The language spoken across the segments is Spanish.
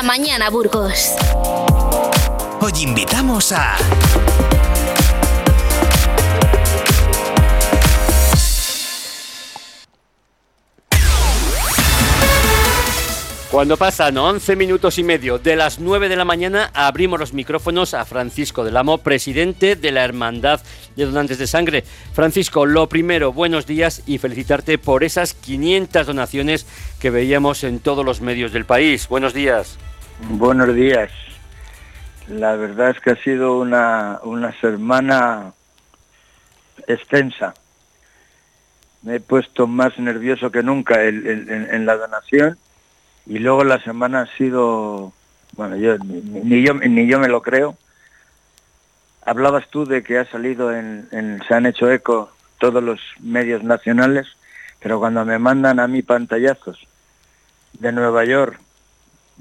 la mañana, Burgos. Hoy invitamos a... Cuando pasan 11 minutos y medio de las 9 de la mañana, abrimos los micrófonos a Francisco del Amo, presidente de la Hermandad de Donantes de Sangre. Francisco, lo primero, buenos días y felicitarte por esas 500 donaciones que veíamos en todos los medios del país. Buenos días. Buenos días. La verdad es que ha sido una, una semana extensa. Me he puesto más nervioso que nunca en la donación y luego la semana ha sido, bueno, yo ni, yo ni yo me lo creo. Hablabas tú de que ha salido en, se han hecho eco todos los medios nacionales, pero cuando me mandan a mí pantallazos de Nueva York,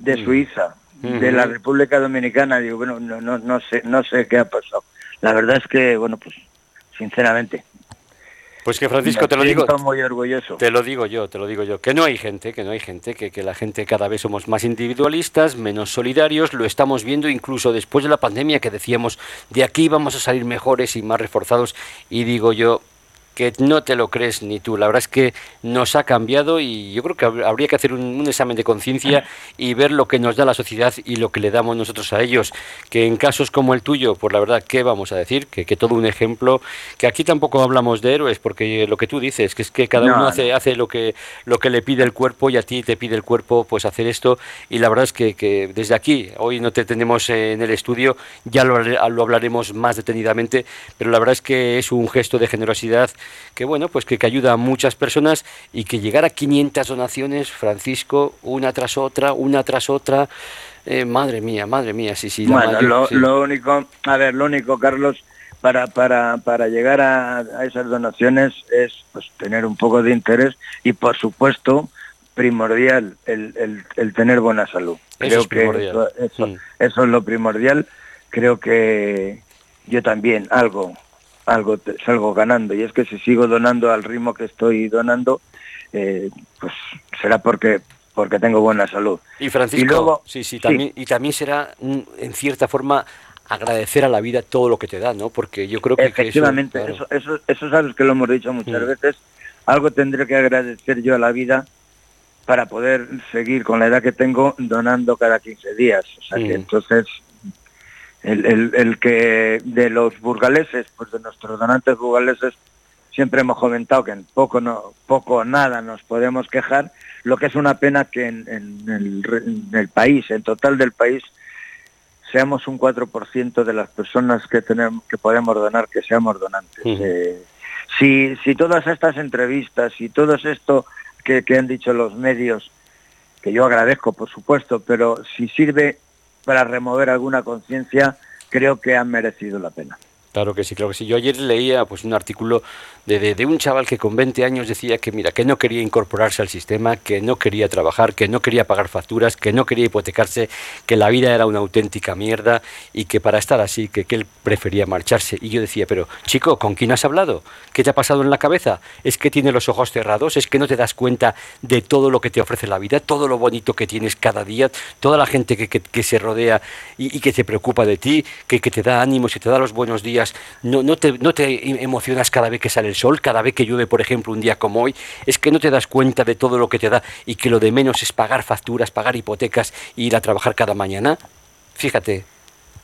de. Suiza, de la República Dominicana, digo, bueno, no, no, no sé, no sé qué ha pasado. La verdad es que, bueno, pues, sinceramente, pues que Francisco, te lo digo. muy orgulloso. Te lo digo yo, te lo digo yo. Que no hay gente, que no hay gente, que, que la gente cada vez somos más individualistas, menos solidarios. Lo estamos viendo incluso después de la pandemia que decíamos de aquí vamos a salir mejores y más reforzados. Y digo yo, que no te lo crees ni tú. La verdad es que nos ha cambiado y yo creo que habría que hacer un, examen de conciencia y ver lo que nos da la sociedad y lo que le damos nosotros a ellos. Que en casos como el tuyo, pues la verdad, ¿qué vamos a decir? Que, que todo un ejemplo, que aquí tampoco hablamos de héroes, porque lo que tú dices, que es que cada uno hace, hace lo, que, lo que le pide el cuerpo y a ti te pide el cuerpo pues hacer esto. Y la verdad es que, que desde aquí, hoy no te tenemos en el estudio, ya lo, lo hablaremos más detenidamente, pero la verdad es que es un gesto de generosidad que bueno, pues que, ayuda a muchas personas y que llegar a 500 donaciones, Francisco, una tras otra, una tras otra, eh, madre mía, madre mía, sí, sí. Bueno, lo, único, a ver, lo único, Carlos, para, para, para llegar a, esas donaciones es pues, tener un poco de interés y, por supuesto, primordial el, el, tener buena salud. Creo que eso, mm. eso es lo primordial. Creo que yo también algo algo salgo ganando. Y es que si sigo donando al ritmo que estoy donando eh, pues será porque porque tengo buena salud. Y Francisco y luego, sí, sí, también, y también será en cierta forma agradecer a la vida todo lo que te da no porque yo creo que efectivamente eso, eso, eso, sabes que lo hemos dicho muchas mm. veces. Algo tendré que agradecer yo a la vida para poder seguir con la edad que tengo donando cada 15 días. O sea que mm. entonces el, el, que de los burgaleses, pues de nuestros donantes burgaleses, siempre hemos comentado que en poco no poco nada nos podemos quejar, lo que es una pena que en, el, país, en total del país, seamos un 4% de las personas que tenemos que podemos donar que seamos donantes. Eh, si, si todas estas entrevistas y todo esto que, que han dicho los medios, que yo agradezco por supuesto, pero si sirve para remover alguna conciencia, creo que han merecido la pena. Claro que sí, claro que sí. Yo ayer leía pues un artículo de, un chaval que con 20 años decía que mira, que no quería incorporarse al sistema, que no quería trabajar, que no quería pagar facturas, que no quería hipotecarse, que la vida era una auténtica mierda y que para estar así, que, él prefería marcharse. Y yo decía, pero chico, ¿con quién has hablado? ¿Qué te ha pasado en la cabeza? ¿Es que tiene los ojos cerrados? ¿Es que no te das cuenta de todo lo que te ofrece la vida, todo lo bonito que tienes cada día, toda la gente que, que, se rodea y, y, que se preocupa de ti, que, que te da ánimos y te da los buenos días? No, no, te, te emocionas cada vez que sale el sol, cada vez que llueve, por ejemplo, un día como hoy, es que no te das cuenta de todo lo que te da y que lo de menos es pagar facturas, pagar hipotecas e ir a trabajar cada mañana. Fíjate.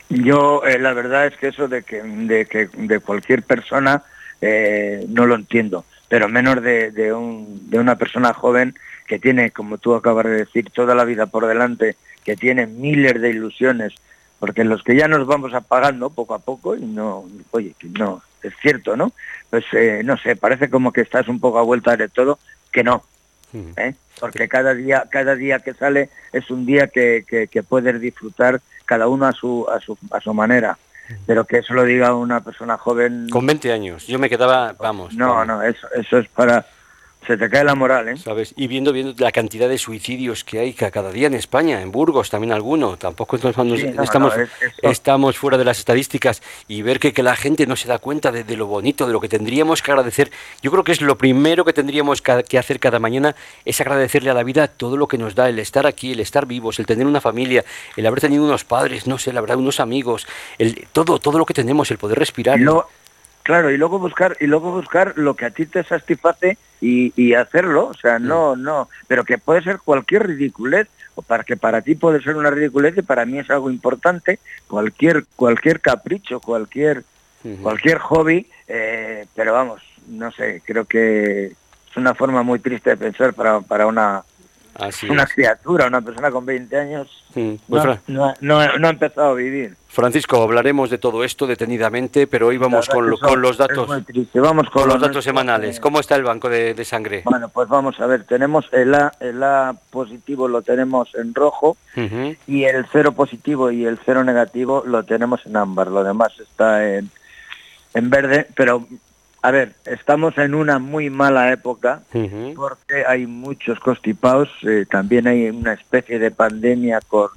Yo, eh, la verdad es que eso de que de, que, de cualquier persona eh, no lo entiendo, pero menos de, de, un, de una persona joven que tiene, como tú acabas de decir, toda la vida por delante, que tiene miles de ilusiones, porque los que ya nos vamos apagando poco a poco y no, oye, no, es cierto, ¿no? Pues eh, no sé, parece como que estás un poco a vuelta de todo, que no, ¿eh? porque cada día, cada día que sale es un día que, que, puedes disfrutar cada uno a su, a su, a su manera. Pero que eso lo diga una persona joven... Con 20 años, yo me quedaba, vamos. No, no, eso, eso es para se te cae la moral, ¿eh? ¿Sabes? Y viendo, viendo la cantidad de suicidios que hay cada día en España, en Burgos también alguno, tampoco estamos, estamos fuera de las estadísticas y ver que, que la gente no se da cuenta de, lo bonito, de lo que tendríamos que agradecer. Yo creo que es lo primero que tendríamos que hacer cada mañana, es agradecerle a la vida todo lo que nos da, el estar aquí, el estar vivos, el tener una familia, el haber tenido unos padres, no sé, la verdad, unos amigos, el, todo, todo lo que tenemos, el poder respirar. Claro, y luego buscar y luego buscar lo que a ti te satisface y, hacerlo, o sea, no, no, pero que puede ser cualquier ridiculez o para que para ti puede ser una ridiculez y para mí es algo importante, cualquier cualquier capricho, cualquier cualquier hobby, eh, pero vamos, no sé, creo que es una forma muy triste de pensar para, para una una criatura, una persona con 20 años, pues no, no, ha empezado a vivir. Francisco, hablaremos de todo esto detenidamente, pero hoy vamos con, con, los datos. Vamos con, los datos semanales. ¿Cómo está el banco de, sangre? Bueno, pues vamos a ver. Tenemos el A, el A positivo lo tenemos en rojo y el cero positivo y el cero negativo lo tenemos en ámbar. Lo demás está en, en verde, pero a ver, estamos en una muy mala época porque hay muchos constipados, eh, también hay una especie de pandemia con,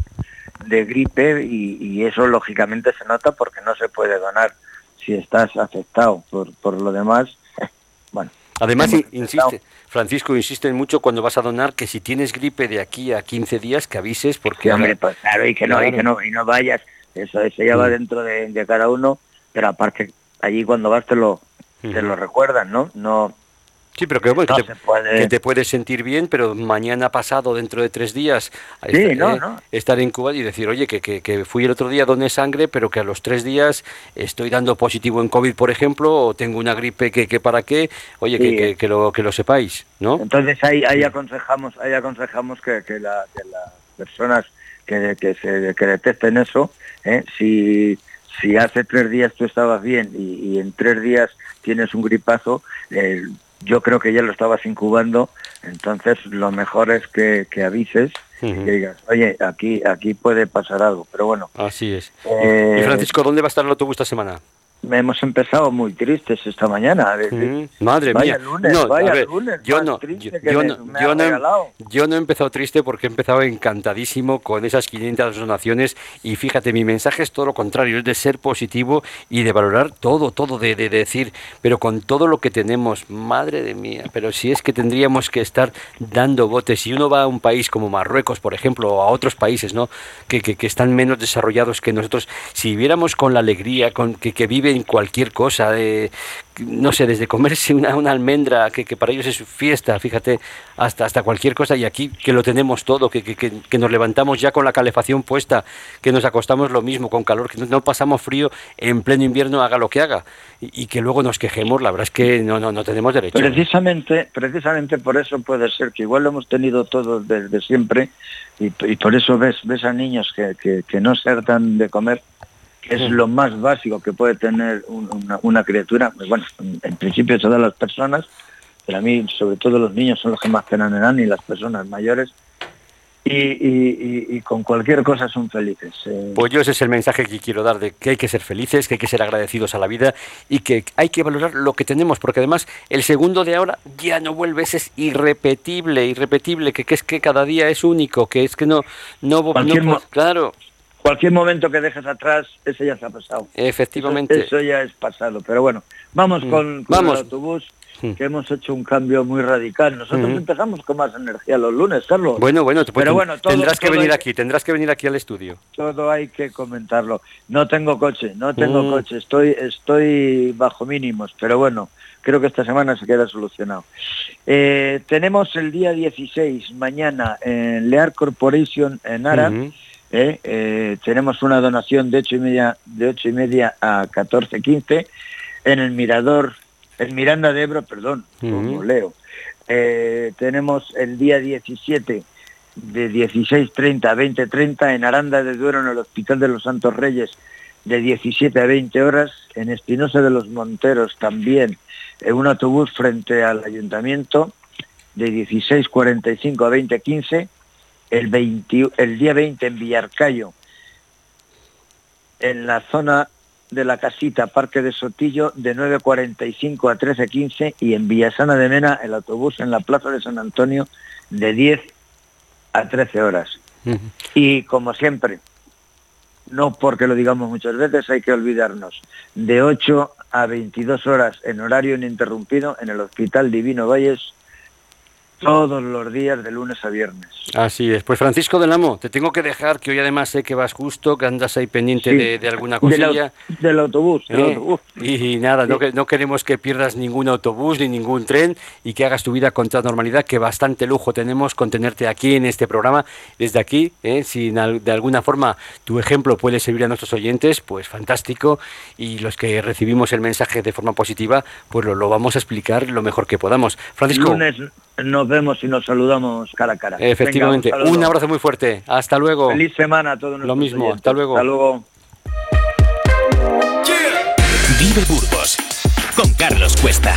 de gripe y, eso lógicamente se nota porque no se puede donar si estás afectado. Por, por lo demás, bueno. Además, insiste, Francisco, insiste mucho cuando vas a donar que si tienes gripe de aquí a 15 días que avises porque... hombre, pues claro, y que, No, y que no, y no vayas, eso, eso ya va mm. dentro de, de cada uno, pero aparte allí cuando vas te lo te lo recuerdan, ¿no? No. Sí, pero que, bueno, que, te, puedes sentir bien, pero mañana pasado, dentro de tres días, eh, estar, en Cuba y decir, oye, que, que, fui el otro día, doné sangre, pero que a los tres días estoy dando positivo en COVID, por ejemplo, o tengo una gripe que, que para qué, oye, que, que, lo, que lo sepáis, ¿no? Entonces ahí, ahí aconsejamos, ahí aconsejamos que, que, las personas que, que, se, que detecten eso, ¿eh? si si hace tres días tú estabas bien y, en tres días tienes un gripazo, eh, yo creo que ya lo estabas incubando, entonces lo mejor es que, avises y que digas, oye, aquí, aquí puede pasar algo, pero bueno. Así es. Eh, y Francisco, ¿dónde va a estar el autobús esta semana? Hemos empezado muy tristes esta mañana. madre vaya mía. Lunes, no, vaya lunes, yo no, yo, no, yo, no, he empezado triste porque he empezado encantadísimo con esas 500 donaciones y fíjate, mi mensaje es todo lo contrario, es de ser positivo y de valorar todo, todo, de, de, decir, pero con todo lo que tenemos, madre de mía, pero si es que tendríamos que estar dando botes, si uno va a un país como Marruecos, por ejemplo, o a otros países, ¿no? Que, que, que están menos desarrollados que nosotros, si viéramos con la alegría con que, que vive en cualquier cosa, de, no sé, desde comerse una, almendra, que, que, para ellos es fiesta, fíjate, hasta, hasta cualquier cosa, y aquí que lo tenemos todo, que, que, que, nos levantamos ya con la calefacción puesta, que nos acostamos lo mismo, con calor, que no pasamos frío en pleno invierno, haga lo que haga, y, que luego nos quejemos, la verdad es que no, no, no tenemos derecho. Precisamente, precisamente por eso puede ser que igual lo hemos tenido todo desde siempre, y, por eso ves, ves a niños que, que, que no se hartan de comer, es lo más básico que puede tener una, criatura. Pues bueno, en principio todas las personas, pero a mí sobre todo los niños son los que más dan y las personas mayores. Y, con cualquier cosa son felices. Eh. Pues yo ese es el mensaje que quiero dar, de que hay que ser felices, que hay que ser agradecidos a la vida y que hay que valorar lo que tenemos, porque además el segundo de ahora ya no vuelve, ese es irrepetible, irrepetible, que, es que cada día es único, que es que no, no, no claro cualquier momento que dejes atrás, ese ya se ha pasado. Efectivamente. Eso, ya es pasado. Pero bueno, vamos mm. con, el autobús, mm. que hemos hecho un cambio muy radical. Nosotros empezamos con más energía los lunes, Carlos. Bueno, bueno, Pero bueno tendrás que venir aquí, tendrás que venir aquí al estudio. Todo hay que comentarlo. No tengo coche, no tengo mm. coche, estoy, estoy bajo mínimos, pero bueno, creo que esta semana se queda solucionado. Eh, tenemos el día 16, mañana, en Lear Corporation en Ara. ¿Eh? Eh, tenemos una donación de ocho y media, de ocho y media a 14.15 en el Mirador, en Miranda de Ebro, perdón, como leo. Eh, tenemos el día 17 de 16.30 a 20.30 en Aranda de Duero, en el Hospital de los Santos Reyes, de 17 a 20 horas, en Espinosa de los Monteros también, en un autobús frente al ayuntamiento, de 16.45 a 20.15, el, el día 20 en Villarcayo, en la zona de la casita Parque de Sotillo de 9.45 a 13.15 y en Villasana de Mena el autobús en la Plaza de San Antonio de 10 a 13 horas. Y como siempre, no porque lo digamos muchas veces, hay que olvidarnos, de 8 a 22 horas en horario ininterrumpido en el Hospital Divino Valles todos los días de lunes a viernes. Así es. Pues Francisco del Amo, te tengo que dejar, que hoy además sé que vas justo, que andas ahí pendiente de, alguna cosilla. Del, autobús, ¿Eh? Y, nada, no, no, queremos que pierdas ningún autobús ni ningún tren y que hagas tu vida con toda normalidad, que bastante lujo tenemos con tenerte aquí en este programa. Desde aquí, ¿eh? si de alguna forma tu ejemplo puede servir a nuestros oyentes, pues fantástico. Y los que recibimos el mensaje de forma positiva, pues lo, lo vamos a explicar lo mejor que podamos. Francisco nos vemos y nos saludamos cara a cara. Efectivamente, un, abrazo muy fuerte. Hasta luego. Feliz semana a todos Lo mismo, hasta luego. Hasta luego. Vive Burgos con Carlos Cuesta.